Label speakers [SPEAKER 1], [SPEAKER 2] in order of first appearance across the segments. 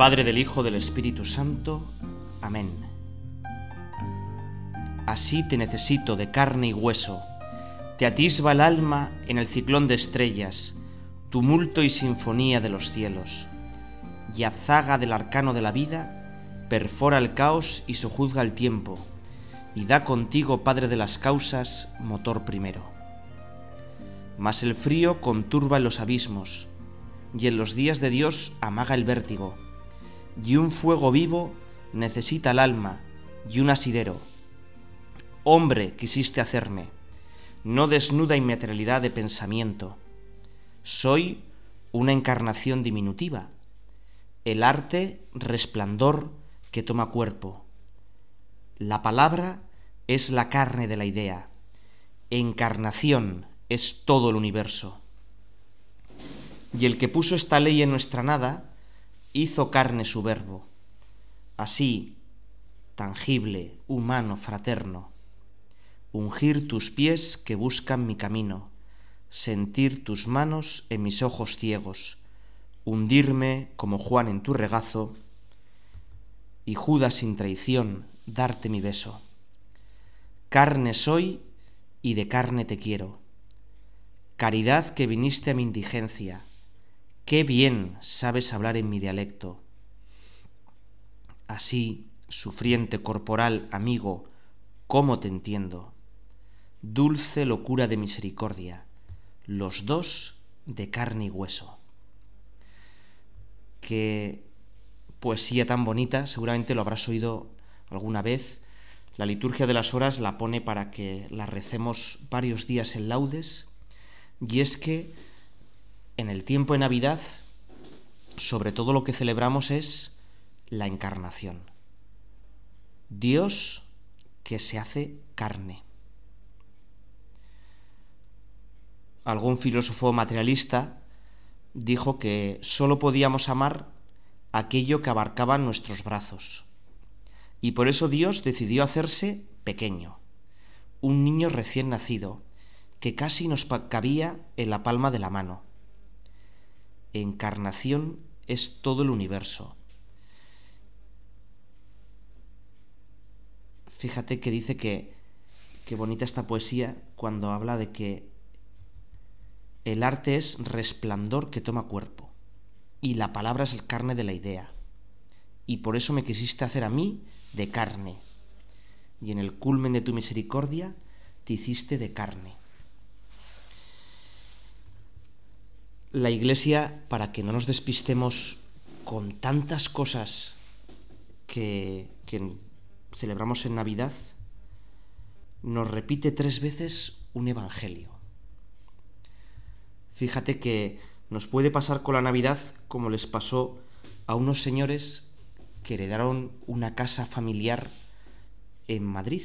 [SPEAKER 1] Padre, del Hijo, del Espíritu Santo. Amén. Así te necesito de carne y hueso. Te atisba el alma en el ciclón de estrellas, tumulto y sinfonía de los cielos. Y azaga del arcano de la vida, perfora el caos y sojuzga el tiempo. Y da contigo, Padre de las causas, motor primero. Mas el frío conturba en los abismos, y en los días de Dios amaga el vértigo y un fuego vivo necesita el alma y un asidero. Hombre quisiste hacerme, no desnuda inmaterialidad de pensamiento. Soy una encarnación diminutiva, el arte resplandor que toma cuerpo. La palabra es la carne de la idea, encarnación es todo el universo. Y el que puso esta ley en nuestra nada, hizo carne su verbo, así, tangible, humano, fraterno. Ungir tus pies que buscan mi camino, sentir tus manos en mis ojos ciegos, hundirme como Juan en tu regazo, y Judas sin traición, darte mi beso. Carne soy y de carne te quiero. Caridad que viniste a mi indigencia, Qué bien sabes hablar en mi dialecto. Así, sufriente corporal amigo, ¿cómo te entiendo? Dulce locura de misericordia, los dos de carne y hueso. Qué poesía tan bonita, seguramente lo habrás oído alguna vez. La liturgia de las horas la pone para que la recemos varios días en laudes, y es que en el tiempo de Navidad, sobre todo lo que celebramos es la encarnación. Dios que se hace carne. Algún filósofo materialista dijo que sólo podíamos amar aquello que abarcaba nuestros brazos. Y por eso Dios decidió hacerse pequeño, un niño recién nacido, que casi nos cabía en la palma de la mano encarnación es todo el universo. Fíjate que dice que, qué bonita esta poesía cuando habla de que el arte es resplandor que toma cuerpo y la palabra es el carne de la idea. Y por eso me quisiste hacer a mí de carne. Y en el culmen de tu misericordia te hiciste de carne. la Iglesia, para que no nos despistemos con tantas cosas que, celebramos en Navidad, nos repite tres veces un Evangelio. Fíjate que nos puede pasar con la Navidad como les pasó a unos señores que heredaron una casa familiar en Madrid.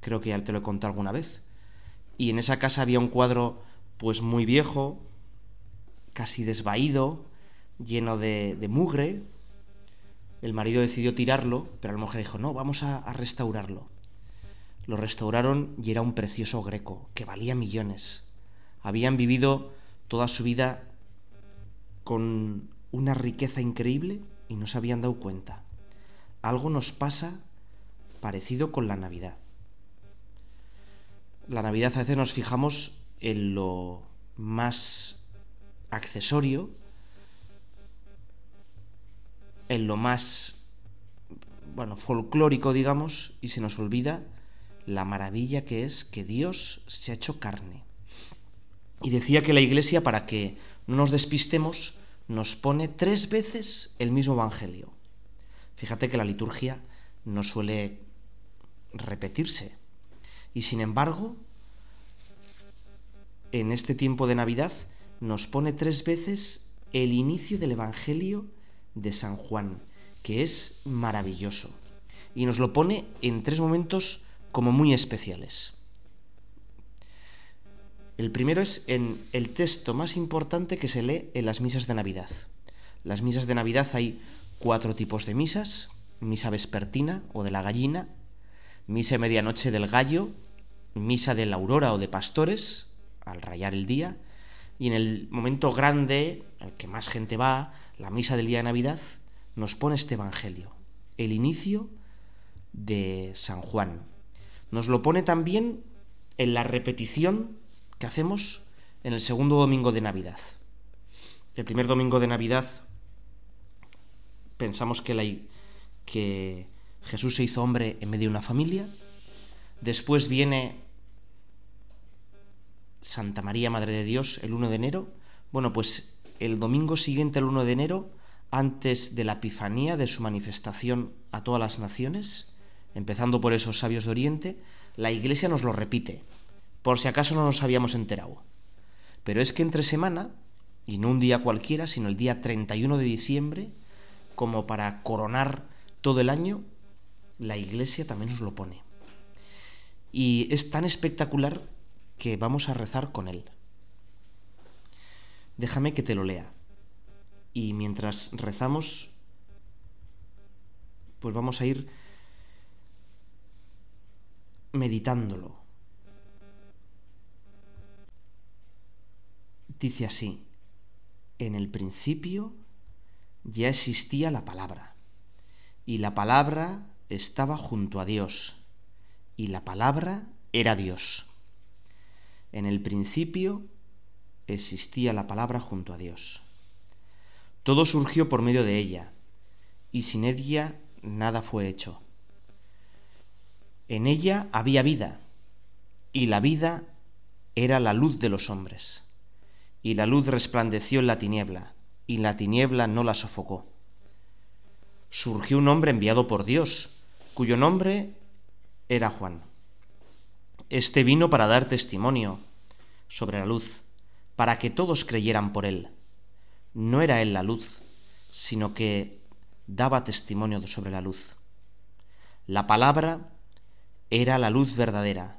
[SPEAKER 1] Creo que ya te lo he contado alguna vez y en esa casa había un cuadro pues muy viejo, casi desvaído, lleno de, mugre. El marido decidió tirarlo, pero la mujer dijo, no, vamos a, a restaurarlo. Lo restauraron y era un precioso greco, que valía millones. Habían vivido toda su vida con una riqueza increíble y no se habían dado cuenta. Algo nos pasa parecido con la Navidad la Navidad a veces nos fijamos en lo más accesorio, en lo más, bueno, folclórico, digamos, y se nos olvida la maravilla que es que Dios se ha hecho carne. Y decía que la Iglesia, para que no nos despistemos, nos pone tres veces el mismo Evangelio. Fíjate que la liturgia no suele repetirse. Y sin embargo, en este tiempo de Navidad nos pone tres veces el inicio del Evangelio de San Juan, que es maravilloso. Y nos lo pone en tres momentos como muy especiales. El primero es en el texto más importante que se lee en las misas de Navidad. Las misas de Navidad hay cuatro tipos de misas, misa vespertina o de la gallina, misa de medianoche del gallo, misa de la aurora o de pastores, al rayar el día, y en el momento grande, al que más gente va, la misa del día de Navidad, nos pone este Evangelio, el inicio de San Juan. Nos lo pone también en la repetición que hacemos en el segundo domingo de Navidad. El primer domingo de Navidad pensamos que, la, que Jesús se hizo hombre en medio de una familia. Después viene Santa María, Madre de Dios, el 1 de enero. Bueno, pues el domingo siguiente el 1 de enero, antes de la Epifanía, de su manifestación a todas las naciones, empezando por esos sabios de Oriente, la Iglesia nos lo repite, por si acaso no nos habíamos enterado. Pero es que entre semana, y no un día cualquiera, sino el día 31 de diciembre, como para coronar todo el año, la iglesia también nos lo pone. Y es tan espectacular que vamos a rezar con él. Déjame que te lo lea. Y mientras rezamos, pues vamos a ir meditándolo. Dice así, en el principio ya existía la palabra, y la palabra estaba junto a Dios, y la palabra era Dios. En el principio existía la palabra junto a Dios. Todo surgió por medio de ella, y sin ella nada fue hecho. En ella había vida, y la vida era la luz de los hombres. Y la luz resplandeció en la tiniebla, y la tiniebla no la sofocó. Surgió un hombre enviado por Dios, cuyo nombre era Juan. Este vino para dar testimonio sobre la luz, para que todos creyeran por él. No era él la luz, sino que daba testimonio sobre la luz. La palabra era la luz verdadera,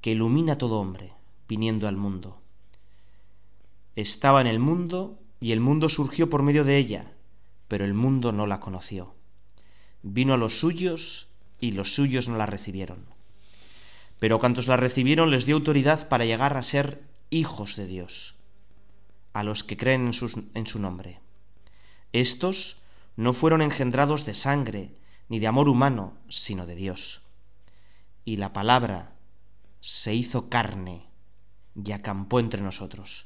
[SPEAKER 1] que ilumina a todo hombre, viniendo al mundo. Estaba en el mundo y el mundo surgió por medio de ella, pero el mundo no la conoció vino a los suyos y los suyos no la recibieron. Pero cuantos la recibieron les dio autoridad para llegar a ser hijos de Dios, a los que creen en, en su nombre. Estos no fueron engendrados de sangre ni de amor humano, sino de Dios. Y la palabra se hizo carne y acampó entre nosotros,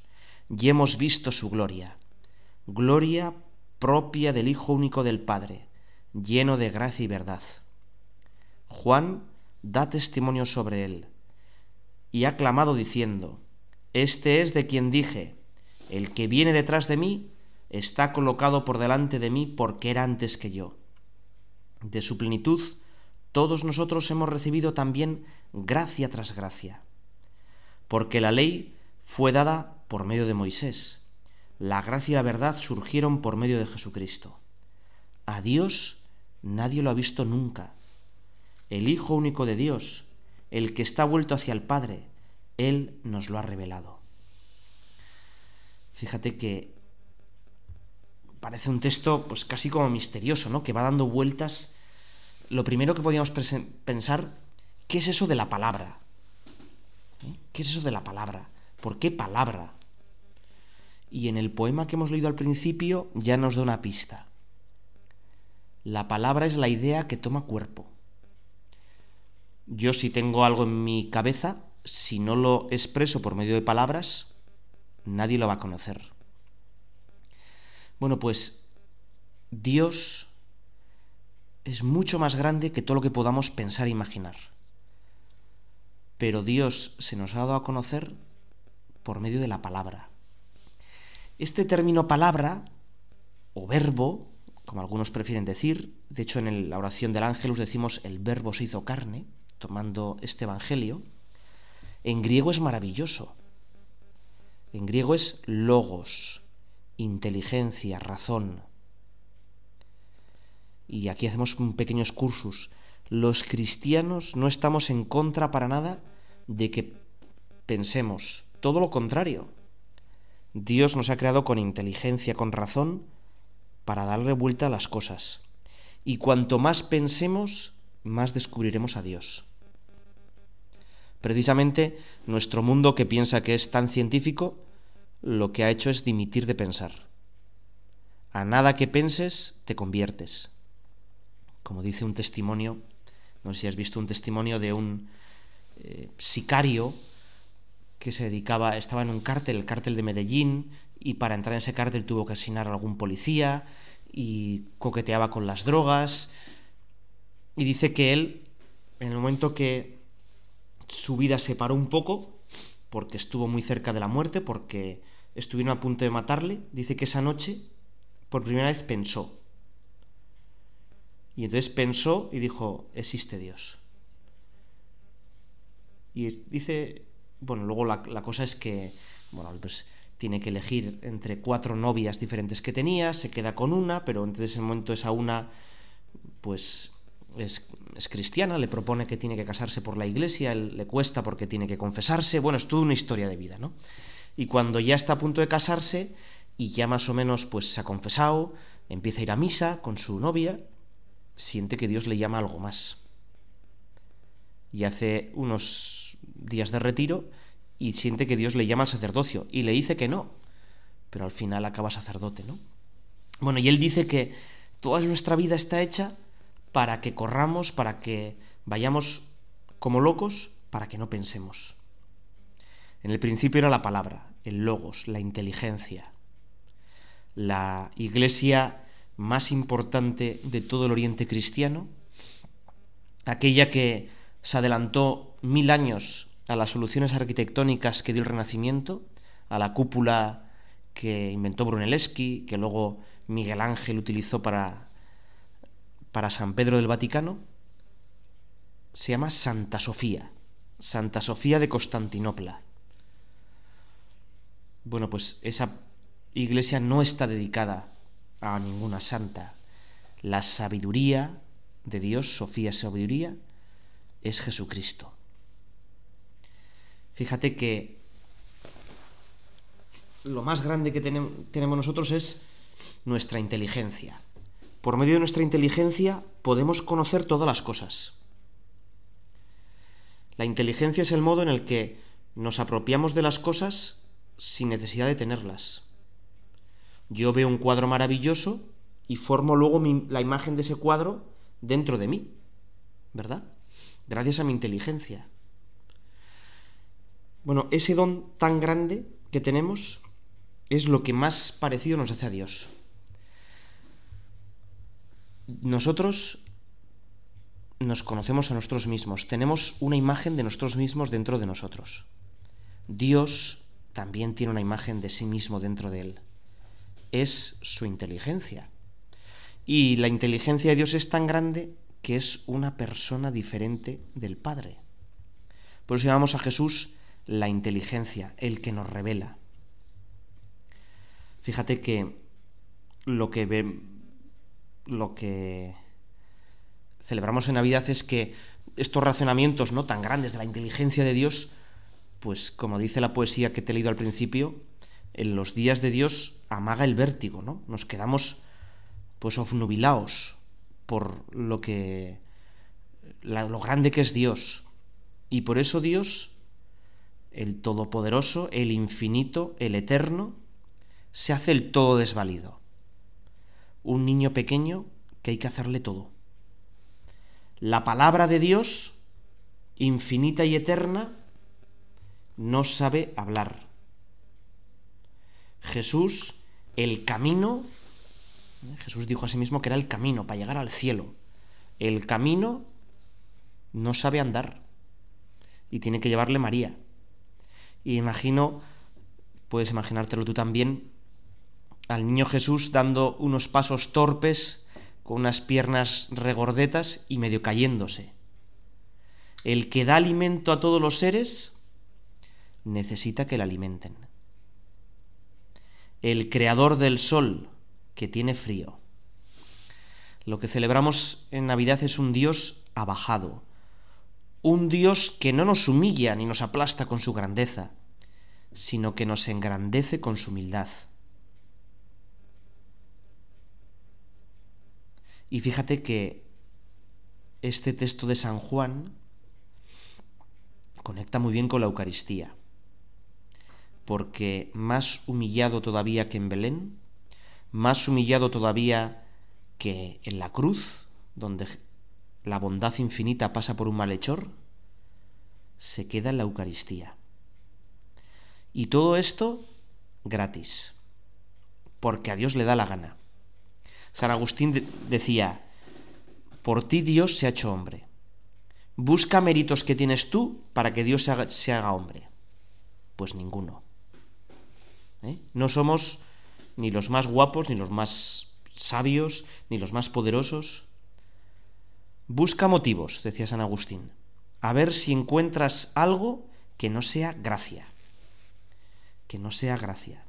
[SPEAKER 1] y hemos visto su gloria, gloria propia del Hijo único del Padre lleno de gracia y verdad. Juan da testimonio sobre él y ha clamado diciendo, Este es de quien dije, el que viene detrás de mí está colocado por delante de mí porque era antes que yo. De su plenitud, todos nosotros hemos recibido también gracia tras gracia. Porque la ley fue dada por medio de Moisés, la gracia y la verdad surgieron por medio de Jesucristo. A Dios Nadie lo ha visto nunca. El Hijo único de Dios, el que está vuelto hacia el Padre, Él nos lo ha revelado. Fíjate que parece un texto pues casi como misterioso, ¿no? Que va dando vueltas. Lo primero que podíamos pensar, ¿qué es eso de la palabra? ¿Eh? ¿Qué es eso de la palabra? ¿Por qué palabra? Y en el poema que hemos leído al principio ya nos da una pista. La palabra es la idea que toma cuerpo. Yo si tengo algo en mi cabeza, si no lo expreso por medio de palabras, nadie lo va a conocer. Bueno, pues Dios es mucho más grande que todo lo que podamos pensar e imaginar. Pero Dios se nos ha dado a conocer por medio de la palabra. Este término palabra o verbo como algunos prefieren decir. De hecho, en la oración del Ángelus decimos el verbo se hizo carne, tomando este Evangelio. En griego es maravilloso. En griego es logos, inteligencia, razón. Y aquí hacemos un pequeño excursus. Los cristianos no estamos en contra para nada de que pensemos. Todo lo contrario. Dios nos ha creado con inteligencia, con razón, para darle vuelta a las cosas. Y cuanto más pensemos, más descubriremos a Dios. Precisamente nuestro mundo que piensa que es tan científico, lo que ha hecho es dimitir de pensar. A nada que penses te conviertes. Como dice un testimonio, no sé si has visto un testimonio de un eh, sicario que se dedicaba, estaba en un cártel, el cártel de Medellín, y para entrar en ese cártel tuvo que asesinar a algún policía y coqueteaba con las drogas. Y dice que él, en el momento que su vida se paró un poco, porque estuvo muy cerca de la muerte, porque estuvieron a punto de matarle, dice que esa noche por primera vez pensó. Y entonces pensó y dijo, existe Dios. Y dice, bueno, luego la, cosa es que, bueno, pues tiene que elegir entre cuatro novias diferentes que tenía, se queda con una, pero entonces en ese momento esa una, pues es, es, cristiana, le propone que tiene que casarse por la iglesia, le cuesta porque tiene que confesarse, bueno, es toda una historia de vida, ¿no? Y cuando ya está a punto de casarse y ya más o menos pues se ha confesado, empieza a ir a misa con su novia, siente que Dios le llama algo más. Y hace unos días de retiro, y siente que Dios le llama al sacerdocio y le dice que no, pero al final acaba sacerdote, ¿no? Bueno, y él dice que toda nuestra vida está hecha para que corramos, para que vayamos como locos, para que no pensemos. En el principio era la palabra, el logos, la inteligencia. La iglesia más importante de todo el Oriente cristiano, aquella que se adelantó mil años a las soluciones arquitectónicas que dio el Renacimiento, a la cúpula que inventó Brunelleschi, que luego Miguel Ángel utilizó para, para San Pedro del Vaticano, se llama Santa Sofía, Santa Sofía de Constantinopla. Bueno, pues esa iglesia no está dedicada a ninguna santa. La sabiduría de Dios, Sofía sabiduría, es Jesucristo. Fíjate que lo más grande que tenemos nosotros es nuestra inteligencia. Por medio de nuestra inteligencia podemos conocer todas las cosas. La inteligencia es el modo en el que nos apropiamos de las cosas sin necesidad de tenerlas. Yo veo un cuadro maravilloso y formo luego la imagen de ese cuadro dentro de mí, ¿verdad? Gracias a mi inteligencia. Bueno, ese don tan grande que tenemos es lo que más parecido nos hace a Dios. Nosotros nos conocemos a nosotros mismos, tenemos una imagen de nosotros mismos dentro de nosotros. Dios también tiene una imagen de sí mismo dentro de él. Es su inteligencia. Y la inteligencia de Dios es tan grande que es una persona diferente del Padre. Por eso llamamos a Jesús la inteligencia, el que nos revela. Fíjate que lo que lo que celebramos en Navidad es que estos razonamientos no tan grandes de la inteligencia de Dios, pues como dice la poesía que te he leído al principio, en los días de Dios amaga el vértigo, ¿no? Nos quedamos pues ofnubilaos por lo que lo grande que es Dios. Y por eso Dios el Todopoderoso, el Infinito, el Eterno, se hace el todo desvalido. Un niño pequeño que hay que hacerle todo. La palabra de Dios, infinita y eterna, no sabe hablar. Jesús, el camino, Jesús dijo a sí mismo que era el camino para llegar al cielo. El camino no sabe andar y tiene que llevarle María. Y imagino, puedes imaginártelo tú también, al niño Jesús dando unos pasos torpes, con unas piernas regordetas y medio cayéndose. El que da alimento a todos los seres necesita que le alimenten. El creador del sol, que tiene frío. Lo que celebramos en Navidad es un Dios abajado, un Dios que no nos humilla ni nos aplasta con su grandeza, sino que nos engrandece con su humildad. Y fíjate que este texto de San Juan conecta muy bien con la Eucaristía, porque más humillado todavía que en Belén, más humillado todavía que en la cruz, donde la bondad infinita pasa por un malhechor, se queda en la Eucaristía. Y todo esto gratis, porque a Dios le da la gana. San Agustín decía, por ti Dios se ha hecho hombre. Busca méritos que tienes tú para que Dios se haga, hombre. Pues ninguno. ¿Eh? No somos ni los más guapos, ni los más sabios, ni los más poderosos. Busca motivos, decía San Agustín, a ver si encuentras algo que no sea gracia. Que no sea gracia.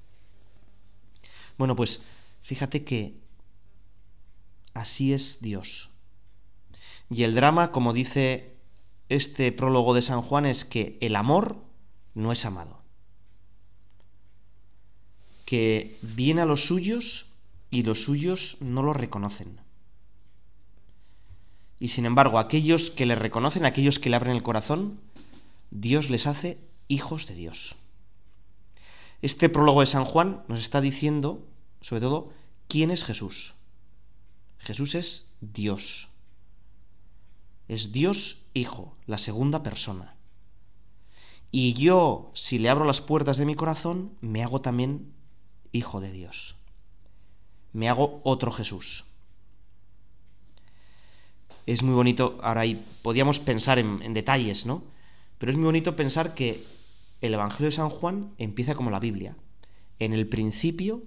[SPEAKER 1] Bueno, pues fíjate que así es Dios. Y el drama, como dice este prólogo de San Juan, es que el amor no es amado. Que viene a los suyos y los suyos no lo reconocen. Y sin embargo, aquellos que le reconocen, aquellos que le abren el corazón, Dios les hace hijos de Dios. Este prólogo de San Juan nos está diciendo, sobre todo, quién es Jesús. Jesús es Dios. Es Dios Hijo, la segunda persona. Y yo, si le abro las puertas de mi corazón, me hago también Hijo de Dios. Me hago otro Jesús es muy bonito, ahora ahí podíamos pensar en, detalles, ¿no? Pero es muy bonito pensar que el Evangelio de San Juan empieza como la Biblia. En el principio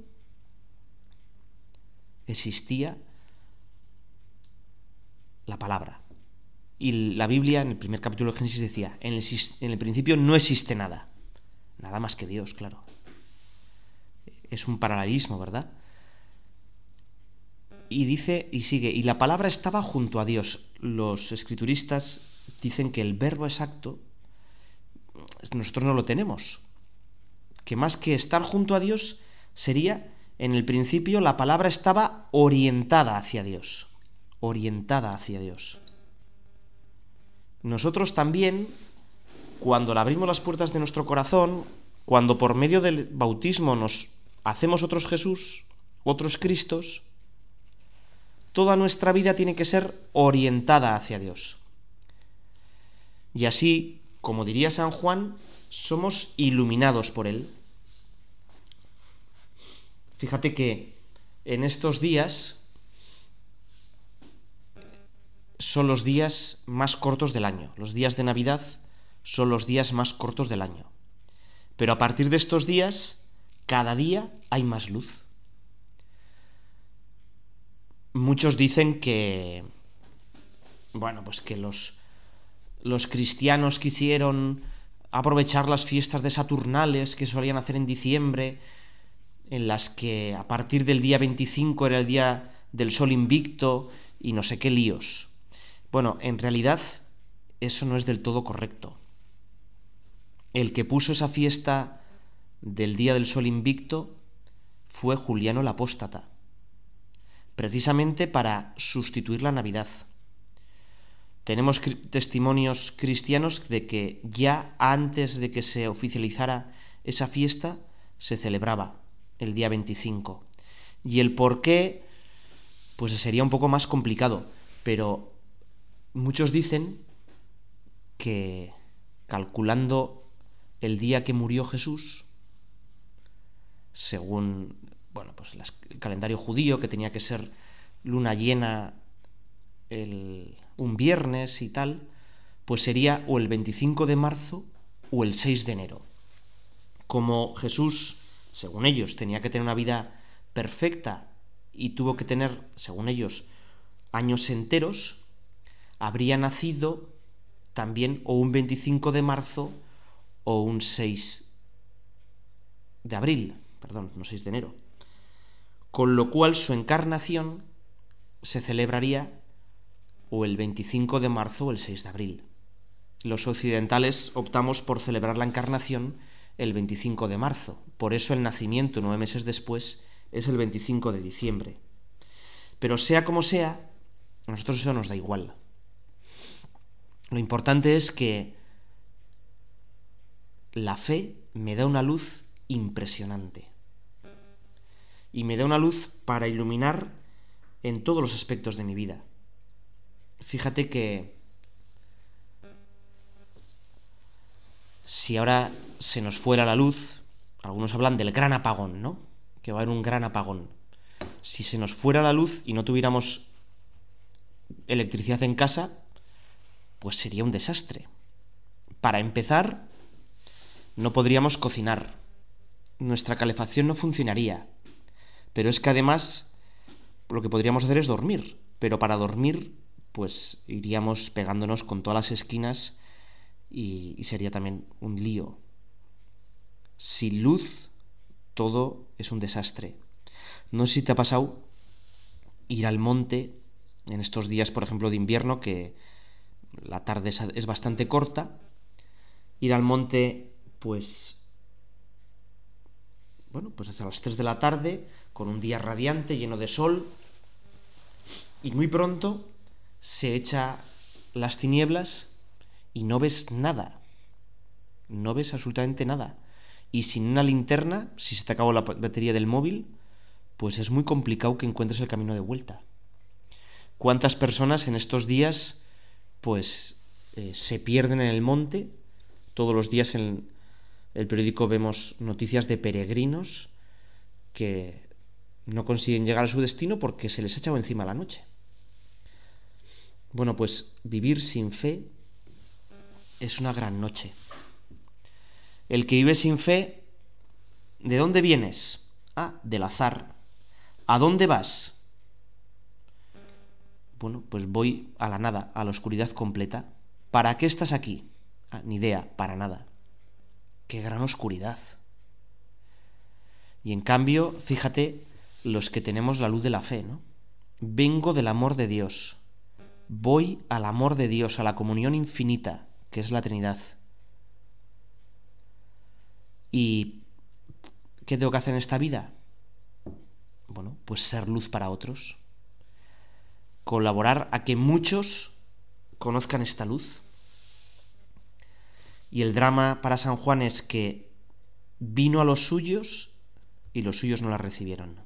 [SPEAKER 1] existía la palabra. Y la Biblia en el primer capítulo de Génesis decía, en el, principio no existe nada. Nada más que Dios, claro. Es un paralelismo, ¿verdad? y dice y sigue, y la palabra estaba junto a Dios. Los escrituristas dicen que el verbo exacto nosotros no lo tenemos. Que más que estar junto a Dios sería, en el principio, la palabra estaba orientada hacia Dios. Orientada hacia Dios. Nosotros también, cuando le abrimos las puertas de nuestro corazón, cuando por medio del bautismo nos hacemos otros Jesús, otros Cristos, toda nuestra vida tiene que ser orientada hacia Dios. Y así, como diría San Juan, somos iluminados por Él. Fíjate que en estos días son los días más cortos del año. Los días de Navidad son los días más cortos del año. Pero a partir de estos días, cada día hay más luz muchos dicen que, bueno, pues que los, los cristianos quisieron aprovechar las fiestas de Saturnales que solían hacer en diciembre, en las que a partir del día 25 era el día del sol invicto y no sé qué líos. Bueno, en realidad eso no es del todo correcto. El que puso esa fiesta del día del sol invicto fue Juliano el Apóstata precisamente para sustituir la Navidad. Tenemos testimonios cristianos de que ya antes de que se oficializara esa fiesta se celebraba el día 25. Y el por qué, pues sería un poco más complicado, pero muchos dicen que calculando el día que murió Jesús, según bueno, pues el calendario judío que tenía que ser luna llena un viernes y tal, pues sería o el 25 de marzo o el 6 de enero. Como Jesús, según ellos, tenía que tener una vida perfecta y tuvo que tener, según ellos, años enteros, habría nacido también o un 25 de marzo o un 6 de abril, perdón, no 6 de enero con lo cual su encarnación se celebraría o el 25 de marzo o el 6 de abril. Los occidentales optamos por celebrar la encarnación el 25 de marzo, por eso el nacimiento nueve meses después es el 25 de diciembre. Pero sea como sea, a nosotros eso nos da igual. Lo importante es que la fe me da una luz impresionante y me da una luz para iluminar en todos los aspectos de mi vida. Fíjate que si ahora se nos fuera la luz, algunos hablan del gran apagón, ¿no? Que va a haber un gran apagón. Si se nos fuera la luz y no tuviéramos electricidad en casa, pues sería un desastre. Para empezar, no podríamos cocinar. Nuestra calefacción no funcionaría. Pero es que además lo que podríamos hacer es dormir. Pero para dormir, pues iríamos pegándonos con todas las esquinas y, sería también un lío. Sin luz, todo es un desastre. No sé si te ha pasado ir al monte en estos días, por ejemplo, de invierno, que la tarde es bastante corta. Ir al monte, pues. Bueno, pues hacia las 3 de la tarde, con un día radiante, lleno de sol, y muy pronto se echa las tinieblas y no ves nada. No ves absolutamente nada. Y sin una linterna, si se te acabó la batería del móvil, pues es muy complicado que encuentres el camino de vuelta. ¿Cuántas personas en estos días pues eh, se pierden en el monte? Todos los días en el periódico vemos noticias de peregrinos que no consiguen llegar a su destino porque se les ha echado encima la noche. Bueno, pues vivir sin fe es una gran noche. El que vive sin fe, ¿de dónde vienes? Ah, del azar. ¿A dónde vas? Bueno, pues voy a la nada, a la oscuridad completa. ¿Para qué estás aquí? Ah, ni idea, para nada. Qué gran oscuridad. Y en cambio, fíjate los que tenemos la luz de la fe, ¿no? Vengo del amor de Dios. Voy al amor de Dios, a la comunión infinita, que es la Trinidad. ¿Y qué tengo que hacer en esta vida? Bueno, pues ser luz para otros. Colaborar a que muchos conozcan esta luz. Y el drama para San Juan es que vino a los suyos y los suyos no la recibieron.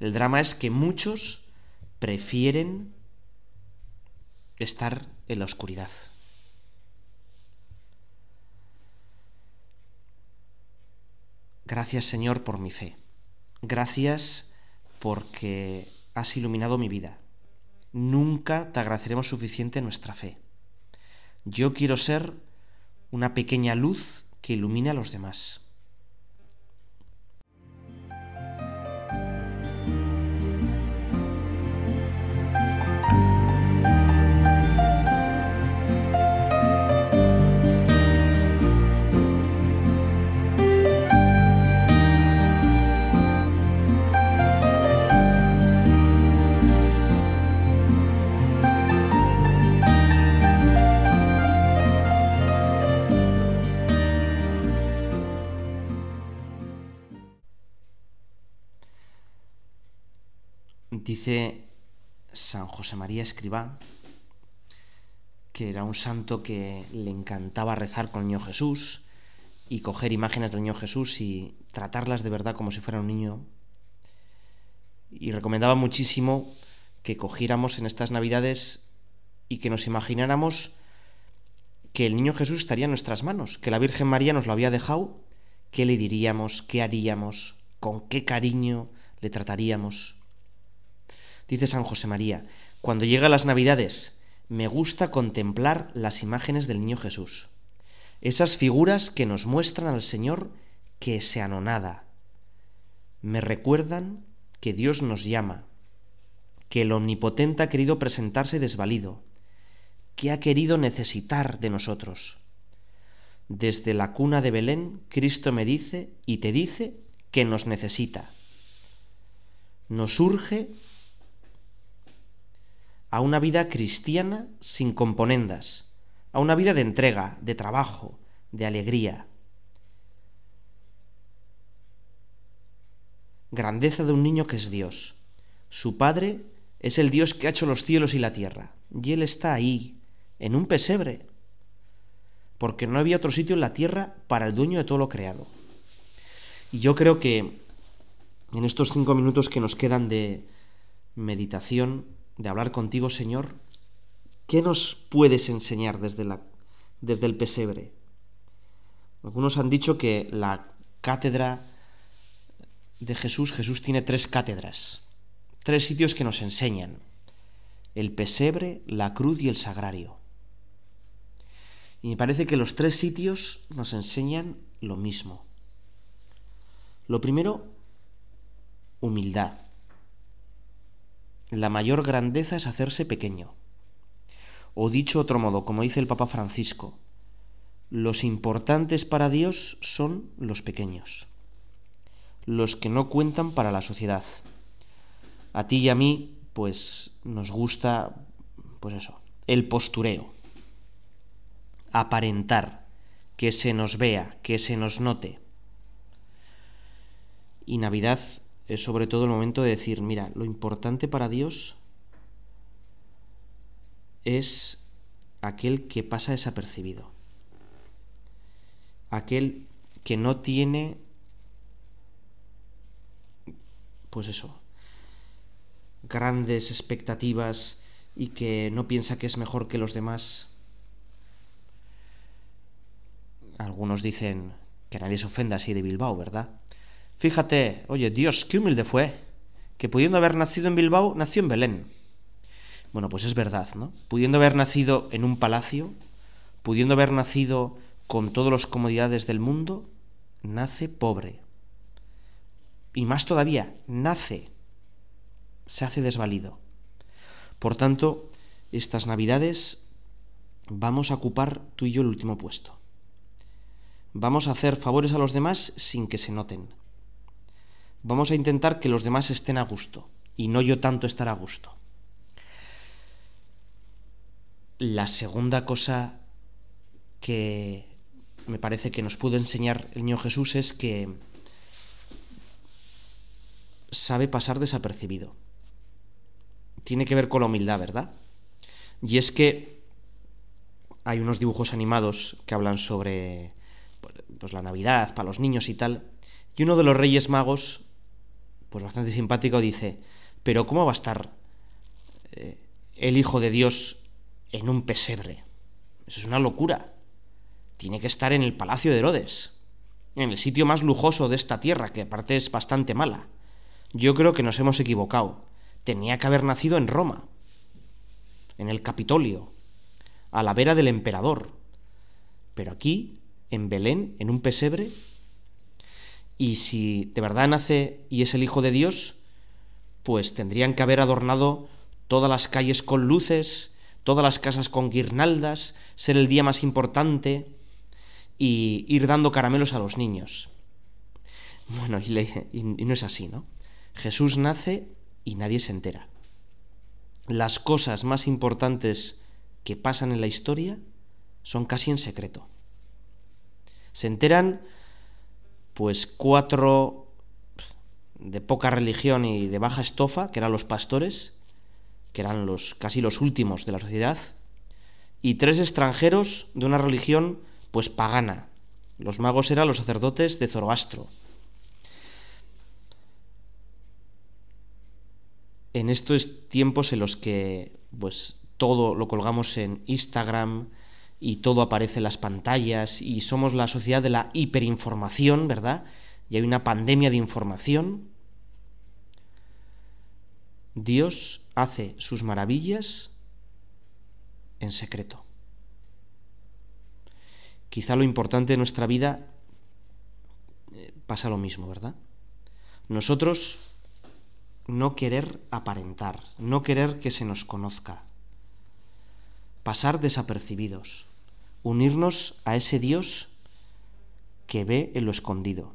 [SPEAKER 1] El drama es que muchos prefieren estar en la oscuridad. Gracias Señor por mi fe. Gracias porque has iluminado mi vida. Nunca te agradeceremos suficiente nuestra fe. Yo quiero ser una pequeña luz que ilumine a los demás. Dice San José María Escribá, que era un santo que le encantaba rezar con el niño Jesús y coger imágenes del niño Jesús y tratarlas de verdad como si fuera un niño. Y recomendaba muchísimo que cogiéramos en estas Navidades y que nos imagináramos que el niño Jesús estaría en nuestras manos, que la Virgen María nos lo había dejado, qué le diríamos, qué haríamos, con qué cariño le trataríamos. Dice San José María, cuando llega las Navidades, me gusta contemplar las imágenes del Niño Jesús. Esas figuras que nos muestran al Señor que se anonada. Me recuerdan que Dios nos llama, que el Omnipotente ha querido presentarse desvalido, que ha querido necesitar de nosotros. Desde la cuna de Belén, Cristo me dice y te dice que nos necesita. Nos urge a una vida cristiana sin componendas, a una vida de entrega, de trabajo, de alegría. Grandeza de un niño que es Dios. Su Padre es el Dios que ha hecho los cielos y la tierra, y Él está ahí, en un pesebre, porque no había otro sitio en la tierra para el dueño de todo lo creado. Y yo creo que en estos cinco minutos que nos quedan de meditación, de hablar contigo, Señor, ¿qué nos puedes enseñar desde, la, desde el pesebre? Algunos han dicho que la cátedra de Jesús, Jesús tiene tres cátedras, tres sitios que nos enseñan, el pesebre, la cruz y el sagrario. Y me parece que los tres sitios nos enseñan lo mismo. Lo primero, humildad la mayor grandeza es hacerse pequeño. O dicho otro modo, como dice el Papa Francisco, los importantes para Dios son los pequeños, los que no cuentan para la sociedad. A ti y a mí, pues nos gusta, pues eso, el postureo, aparentar, que se nos vea, que se nos note. Y Navidad es sobre todo el momento de decir, mira, lo importante para Dios es aquel que pasa desapercibido, aquel que no tiene, pues eso, grandes expectativas y que no piensa que es mejor que los demás. Algunos dicen que nadie se ofenda así de Bilbao, ¿verdad? Fíjate, oye, Dios, qué humilde fue, que pudiendo haber nacido en Bilbao, nació en Belén. Bueno, pues es verdad, ¿no? Pudiendo haber nacido en un palacio, pudiendo haber nacido con todas las comodidades del mundo, nace pobre. Y más todavía, nace, se hace desvalido. Por tanto, estas navidades vamos a ocupar tú y yo el último puesto. Vamos a hacer favores a los demás sin que se noten. Vamos a intentar que los demás estén a gusto y no yo tanto estar a gusto. La segunda cosa que me parece que nos pudo enseñar el niño Jesús es que sabe pasar desapercibido. Tiene que ver con la humildad, ¿verdad? Y es que hay unos dibujos animados que hablan sobre pues, la Navidad, para los niños y tal. Y uno de los Reyes Magos pues bastante simpático, dice, pero ¿cómo va a estar eh, el Hijo de Dios en un pesebre? Eso es una locura. Tiene que estar en el Palacio de Herodes, en el sitio más lujoso de esta tierra, que aparte es bastante mala. Yo creo que nos hemos equivocado. Tenía que haber nacido en Roma, en el Capitolio, a la vera del emperador. Pero aquí, en Belén, en un pesebre, y si de verdad nace y es el Hijo de Dios, pues tendrían que haber adornado todas las calles con luces, todas las casas con guirnaldas, ser el día más importante y ir dando caramelos a los niños. Bueno, y, no es así, ¿no? Jesús nace y nadie se entera. Las cosas más importantes que pasan en la historia son casi en secreto. Se enteran pues cuatro de poca religión y de baja estofa, que eran los pastores, que eran los casi los últimos de la sociedad, y tres extranjeros de una religión pues pagana. Los magos eran los sacerdotes de Zoroastro. En estos tiempos en los que pues todo lo colgamos en Instagram, y todo aparece en las pantallas y somos la sociedad de la hiperinformación, ¿verdad? Y hay una pandemia de información. Dios hace sus maravillas en secreto. Quizá lo importante de nuestra vida eh, pasa lo mismo, ¿verdad? Nosotros no querer aparentar, no querer que se nos conozca, pasar desapercibidos unirnos a ese Dios que ve en lo escondido.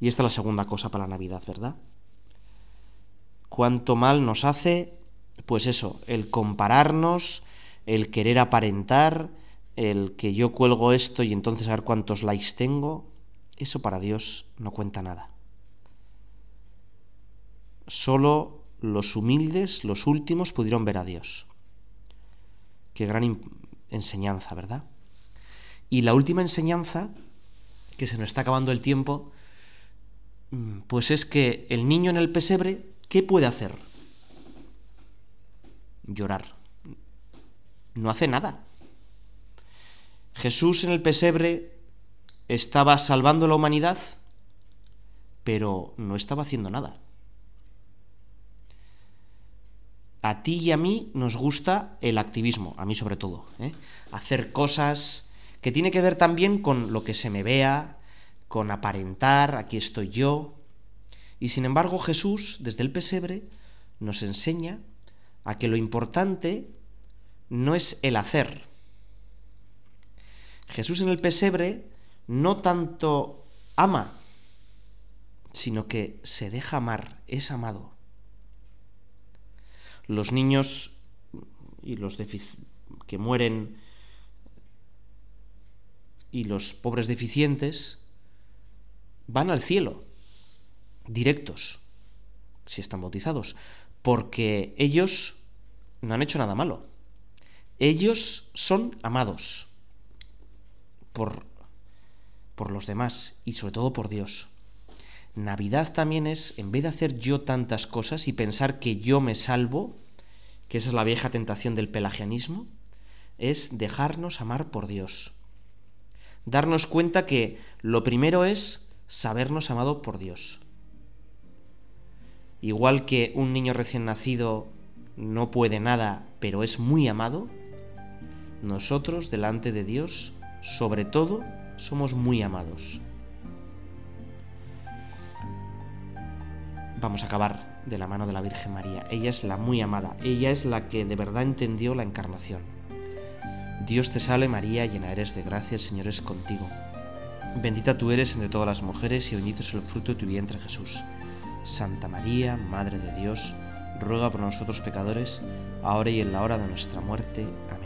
[SPEAKER 1] Y esta es la segunda cosa para la Navidad, ¿verdad? Cuánto mal nos hace, pues eso, el compararnos, el querer aparentar, el que yo cuelgo esto y entonces a ver cuántos likes tengo, eso para Dios no cuenta nada. Solo los humildes, los últimos, pudieron ver a Dios. Qué gran enseñanza, ¿verdad? Y la última enseñanza, que se nos está acabando el tiempo, mm, pues es que el niño en el pesebre, ¿qué puede hacer? Llorar. No hace nada. Jesús en el pesebre estaba salvando la humanidad, pero no estaba haciendo nada. a ti y a mí nos gusta el activismo, a mí sobre todo. ¿eh? Hacer cosas que tiene que ver también con lo que se me vea, con aparentar, aquí estoy yo. Y sin embargo Jesús, desde el pesebre, nos enseña a que lo importante no es el hacer. Jesús en el pesebre no tanto ama, sino que se deja amar, es amado los niños y los que mueren y los pobres deficientes van al cielo, directos, si están bautizados, porque ellos no han hecho nada malo. Ellos son amados por, por los demás y sobre todo por Dios. Navidad también es, en vez de hacer yo tantas cosas y pensar que yo me salvo, que esa es la vieja tentación del pelagianismo, es dejarnos amar por Dios. Darnos cuenta que lo primero es sabernos amado por Dios. Igual que un niño recién nacido no puede nada, pero es muy amado, nosotros delante de Dios, sobre todo, somos muy amados. vamos a acabar de la mano de la Virgen María. Ella es la muy amada, ella es la que de verdad entendió la encarnación. Dios te salve María, llena eres de gracia, el Señor es contigo. Bendita tú eres entre todas las mujeres y bendito es el fruto de tu vientre Jesús. Santa María, Madre de Dios, ruega por nosotros pecadores, ahora y en la hora de nuestra muerte. Amén.